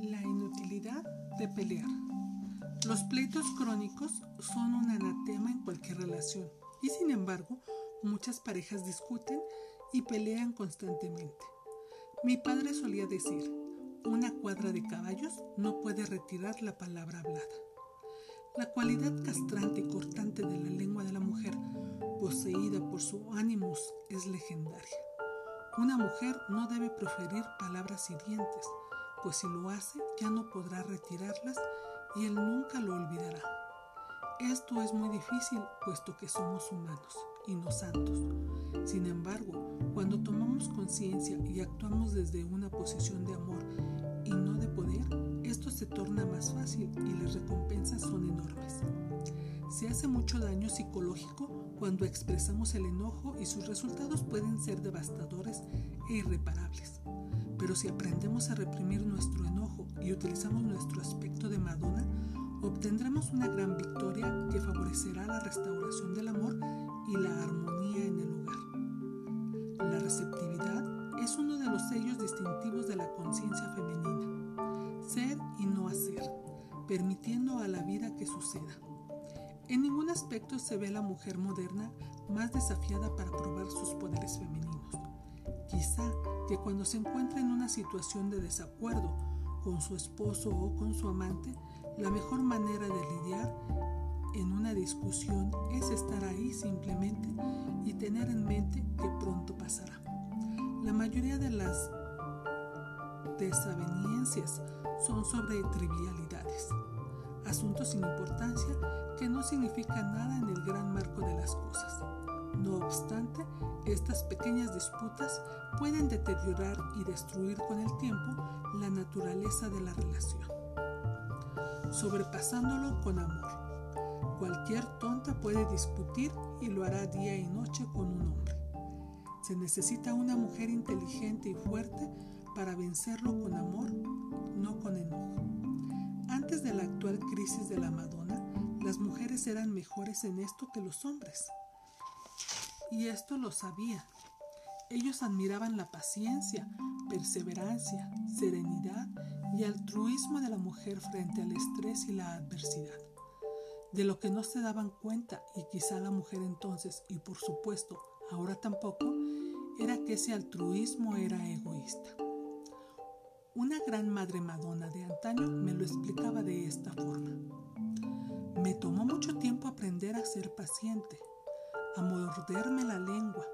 La inutilidad de pelear. Los pleitos crónicos son un anatema en cualquier relación y sin embargo muchas parejas discuten y pelean constantemente. Mi padre solía decir, una cuadra de caballos no puede retirar la palabra hablada. La cualidad castrante y cortante de la lengua de la mujer, poseída por su ánimos, es legendaria. Una mujer no debe proferir palabras hirientes, pues si lo hace ya no podrá retirarlas y él nunca lo olvidará. Esto es muy difícil puesto que somos humanos y no santos. Sin embargo, cuando tomamos conciencia y actuamos desde una posición de amor y no de poder, esto se torna más fácil y las recompensas son enormes. Se hace mucho daño psicológico cuando expresamos el enojo y sus resultados pueden ser devastadores e irreparables. Pero si aprendemos a reprimir nuestro enojo y utilizamos nuestro aspecto de Madonna, obtendremos una gran victoria que favorecerá la restauración del amor y la armonía en el hogar. La receptividad es uno de los sellos distintivos de la conciencia femenina. Ser y no hacer, permitiendo a la vida que suceda. En ningún aspecto se ve la mujer moderna más desafiada para probar sus poderes femeninos. Quizá que cuando se encuentra en una situación de desacuerdo con su esposo o con su amante, la mejor manera de lidiar en una discusión es estar ahí simplemente y tener en mente que pronto pasará. La mayoría de las desavenencias son sobre trivialidades, asuntos sin importancia que no significan nada en el gran marco de las cosas. No obstante, estas pequeñas disputas pueden deteriorar y destruir con el tiempo la naturaleza de la relación. Sobrepasándolo con amor. Cualquier tonta puede discutir y lo hará día y noche con un hombre. Se necesita una mujer inteligente y fuerte para vencerlo con amor, no con enojo. Antes de la actual crisis de la Madonna, las mujeres eran mejores en esto que los hombres y esto lo sabía. Ellos admiraban la paciencia, perseverancia, serenidad y altruismo de la mujer frente al estrés y la adversidad. De lo que no se daban cuenta, y quizá la mujer entonces, y por supuesto ahora tampoco, era que ese altruismo era egoísta. Una gran madre madona de antaño me lo explicaba de esta forma. Me tomó mucho tiempo aprender a ser paciente, a morderme la lengua,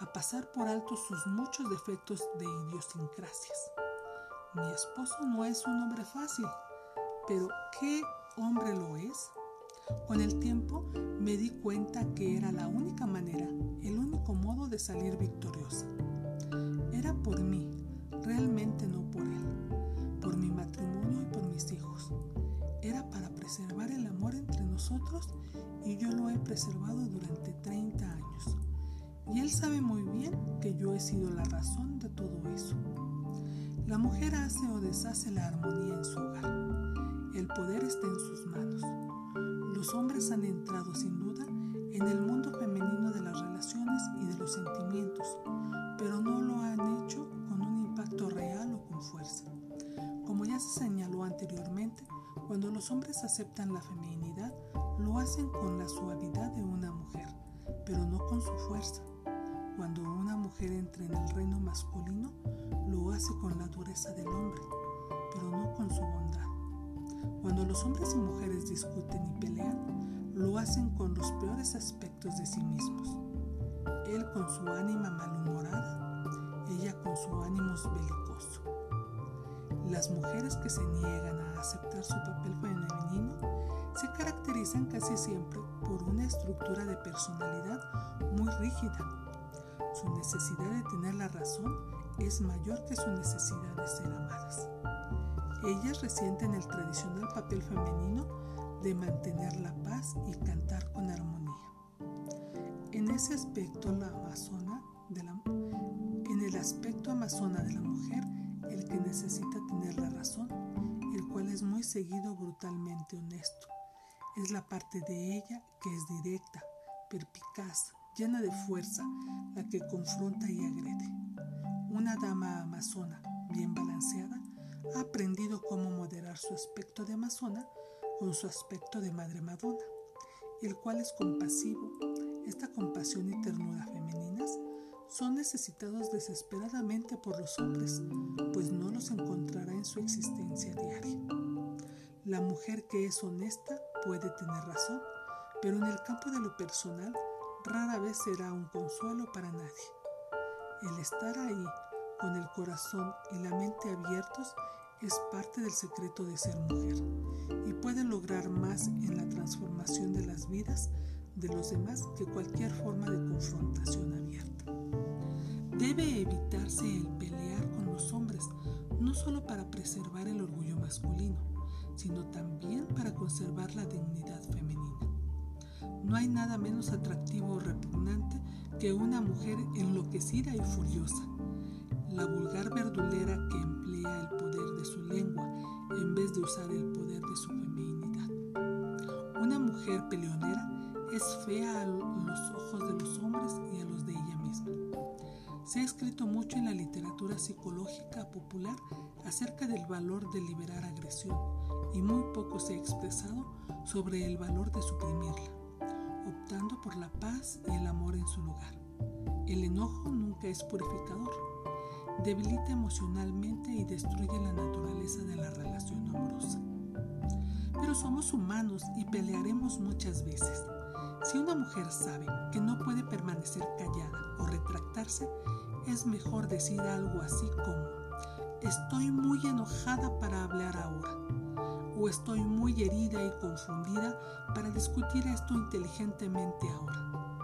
a pasar por alto sus muchos defectos de idiosincrasias. Mi esposo no es un hombre fácil, pero ¿qué hombre lo es? Con el tiempo me di cuenta que era la única manera, el único modo de salir victoriosa. Era por mí, realmente y yo lo he preservado durante 30 años. Y él sabe muy bien que yo he sido la razón de todo eso. La mujer hace o deshace la armonía en su hogar. El poder está en sus manos. Los hombres han entrado sin duda en el mundo femenino de las relaciones y de los sentimientos, pero no lo han hecho con un impacto real o con fuerza. Como ya se señaló anteriormente, cuando los hombres aceptan la feminidad, lo hacen con la suavidad de una mujer, pero no con su fuerza. Cuando una mujer entra en el reino masculino, lo hace con la dureza del hombre, pero no con su bondad. Cuando los hombres y mujeres discuten y pelean, lo hacen con los peores aspectos de sí mismos. Él con su ánima malhumorada, ella con su ánimo belicoso. Las mujeres que se niegan a aceptar su papel femenino caracterizan casi siempre por una estructura de personalidad muy rígida. Su necesidad de tener la razón es mayor que su necesidad de ser amadas. Ellas resienten el tradicional papel femenino de mantener la paz y cantar con armonía. En ese aspecto, la amazona de la, en el aspecto amazona de la mujer, el que necesita tener la razón, el cual es muy seguido brutalmente honesto, es la parte de ella que es directa, perpicaz, llena de fuerza, la que confronta y agrede. Una dama amazona, bien balanceada, ha aprendido cómo moderar su aspecto de amazona con su aspecto de madre madonna, el cual es compasivo. Esta compasión y ternura femeninas son necesitados desesperadamente por los hombres, pues no los encontrará en su existencia diaria. La mujer que es honesta puede tener razón, pero en el campo de lo personal rara vez será un consuelo para nadie. El estar ahí con el corazón y la mente abiertos es parte del secreto de ser mujer y puede lograr más en la transformación de las vidas de los demás que cualquier forma de confrontación abierta. Debe evitarse el pelear con los hombres, no solo para preservar el orgullo masculino, sino también para conservar la dignidad femenina. No hay nada menos atractivo o repugnante que una mujer enloquecida y furiosa. La vulgar verdulera que emplea el poder de su lengua en vez de usar el poder de su feminidad. Una mujer peleonera es fea Se ha escrito mucho en la literatura psicológica popular acerca del valor de liberar agresión y muy poco se ha expresado sobre el valor de suprimirla, optando por la paz y el amor en su lugar. El enojo nunca es purificador, debilita emocionalmente y destruye la naturaleza de la relación amorosa. Pero somos humanos y pelearemos muchas veces. Si una mujer sabe que no puede permanecer callada o retractarse, es mejor decir algo así como, estoy muy enojada para hablar ahora, o estoy muy herida y confundida para discutir esto inteligentemente ahora.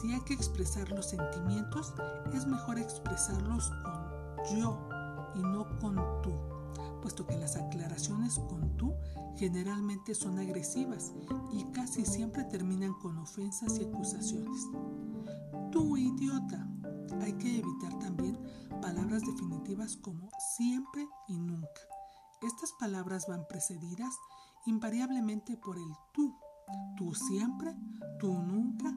Si hay que expresar los sentimientos, es mejor expresarlos con yo y no con tú, puesto que las aclaraciones con tú generalmente son agresivas y casi siempre terminan con ofensas y acusaciones. Tú idiota. Hay que evitar también palabras definitivas como siempre y nunca. Estas palabras van precedidas invariablemente por el tú. Tú siempre, tú nunca,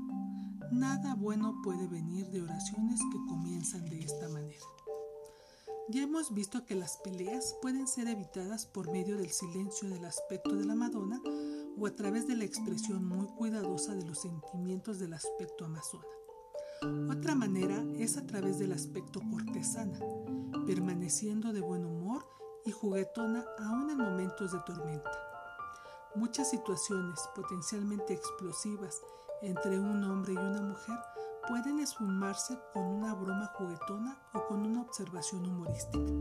Nada bueno puede venir de oraciones que comienzan de esta manera. Ya hemos visto que las peleas pueden ser evitadas por medio del silencio del aspecto de la Madonna o a través de la expresión muy cuidadosa de los sentimientos del aspecto amazona. Otra manera es a través del aspecto cortesana, permaneciendo de buen humor y juguetona aún en momentos de tormenta. Muchas situaciones potencialmente explosivas entre un hombre y una mujer pueden esfumarse con una broma juguetona o con una observación humorística.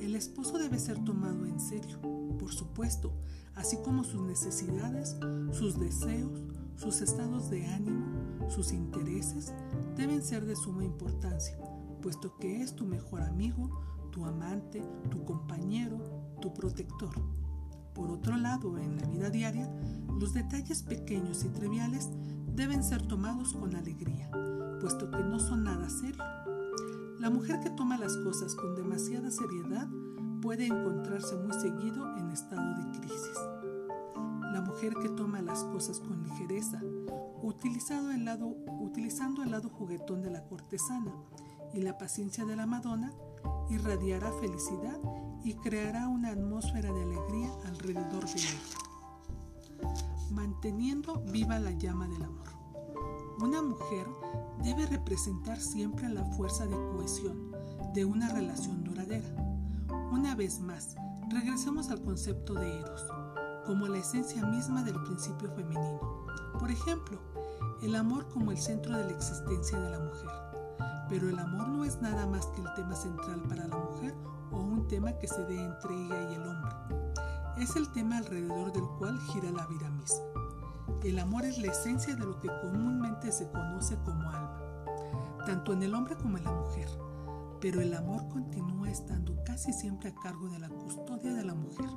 El esposo debe ser tomado en serio, por supuesto, así como sus necesidades, sus deseos, sus estados de ánimo, sus intereses deben ser de suma importancia, puesto que es tu mejor amigo, tu amante, tu compañero, tu protector. Por otro lado, en la vida diaria, los detalles pequeños y triviales deben ser tomados con alegría, puesto que no son nada serio. La mujer que toma las cosas con demasiada seriedad puede encontrarse muy seguido en estado de crisis. La mujer que toma las cosas con ligereza, utilizando el lado, juguetón de la cortesana y la paciencia de la Madonna, irradiará felicidad y creará una atmósfera de alegría alrededor de ella, manteniendo viva la llama del amor. Una mujer debe representar siempre la fuerza de cohesión de una relación duradera. Una vez más, regresemos al concepto de Eros, como la esencia misma del principio femenino. Por ejemplo, el amor como el centro de la existencia de la mujer. Pero el amor no es nada más que el tema central para la mujer o un tema que se dé entre ella y el hombre. Es el tema alrededor del cual gira la vida misma. El amor es la esencia de lo que comúnmente se conoce como alma, tanto en el hombre como en la mujer, pero el amor continúa estando casi siempre a cargo de la custodia de la mujer.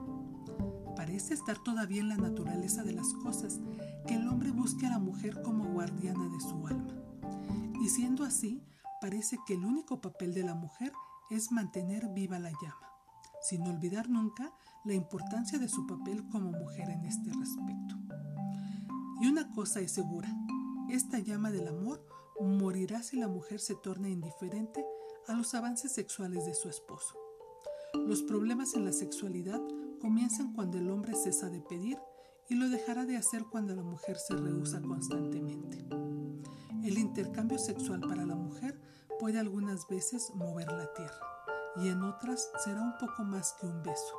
Parece estar todavía en la naturaleza de las cosas que el hombre busque a la mujer como guardiana de su alma. Y siendo así, parece que el único papel de la mujer es mantener viva la llama, sin olvidar nunca la importancia de su papel como mujer en este respecto. Y una cosa es segura, esta llama del amor morirá si la mujer se torna indiferente a los avances sexuales de su esposo. Los problemas en la sexualidad comienzan cuando el hombre cesa de pedir y lo dejará de hacer cuando la mujer se rehúsa constantemente. El intercambio sexual para la mujer puede algunas veces mover la tierra y en otras será un poco más que un beso.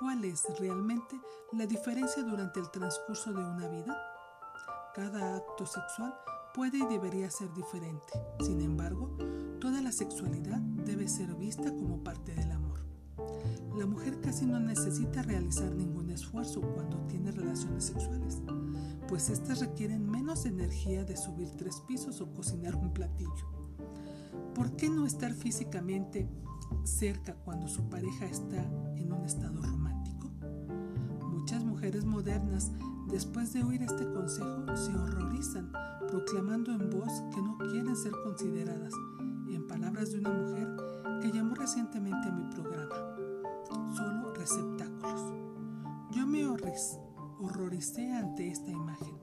¿Cuál es realmente la diferencia durante el transcurso de una vida? Cada acto sexual puede y debería ser diferente. Sin embargo, toda la sexualidad debe ser vista como parte del amor. La mujer casi no necesita realizar ningún esfuerzo cuando tiene relaciones sexuales, pues éstas requieren menos energía de subir tres pisos o cocinar un platillo. ¿Por qué no estar físicamente cerca cuando su pareja está en un estado romántico? Muchas mujeres modernas, después de oír este consejo, se horrorizan, proclamando en voz que no quieren ser consideradas, en palabras de una mujer que llamó recientemente a mi programa, solo receptáculos. Yo me horroricé ante esta imagen,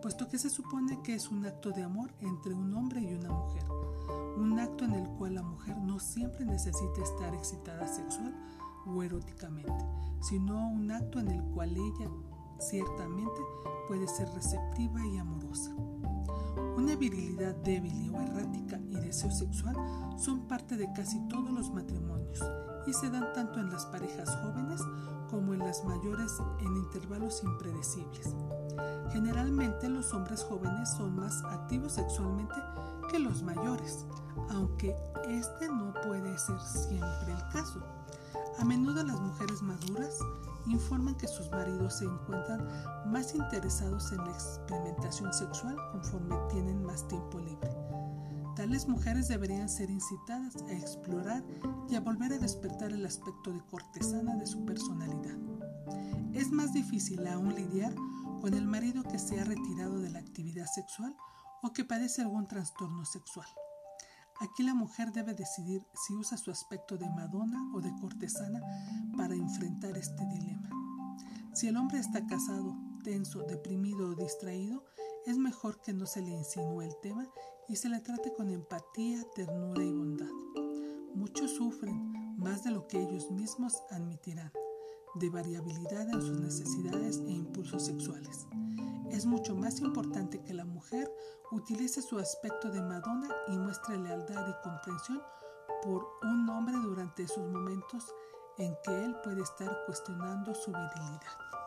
puesto que se supone que es un acto de amor entre un hombre y una mujer un acto en el cual la mujer no siempre necesita estar excitada sexual o eróticamente, sino un acto en el cual ella ciertamente puede ser receptiva y amorosa. Una virilidad débil o errática y deseo sexual son parte de casi todos los matrimonios y se dan tanto en las parejas jóvenes como en las mayores en intervalos impredecibles. Generalmente los hombres jóvenes son más activos sexualmente que los mayores, aunque este no puede ser siempre el caso. A menudo las mujeres maduras informan que sus maridos se encuentran más interesados en la experimentación sexual conforme tienen más tiempo libre. Tales mujeres deberían ser incitadas a explorar y a volver a despertar el aspecto de cortesana de su personalidad. Es más difícil aún lidiar con el marido que se ha retirado de la actividad sexual o que padece algún trastorno sexual. Aquí la mujer debe decidir si usa su aspecto de Madonna o de cortesana para enfrentar este dilema. Si el hombre está casado, tenso, deprimido o distraído, es mejor que no se le insinúe el tema y se le trate con empatía, ternura y bondad. Muchos sufren más de lo que ellos mismos admitirán, de variabilidad en sus necesidades e impulsos sexuales. Es mucho más importante que la mujer utilice su aspecto de Madonna y muestre lealtad y comprensión por un hombre durante esos momentos en que él puede estar cuestionando su virilidad.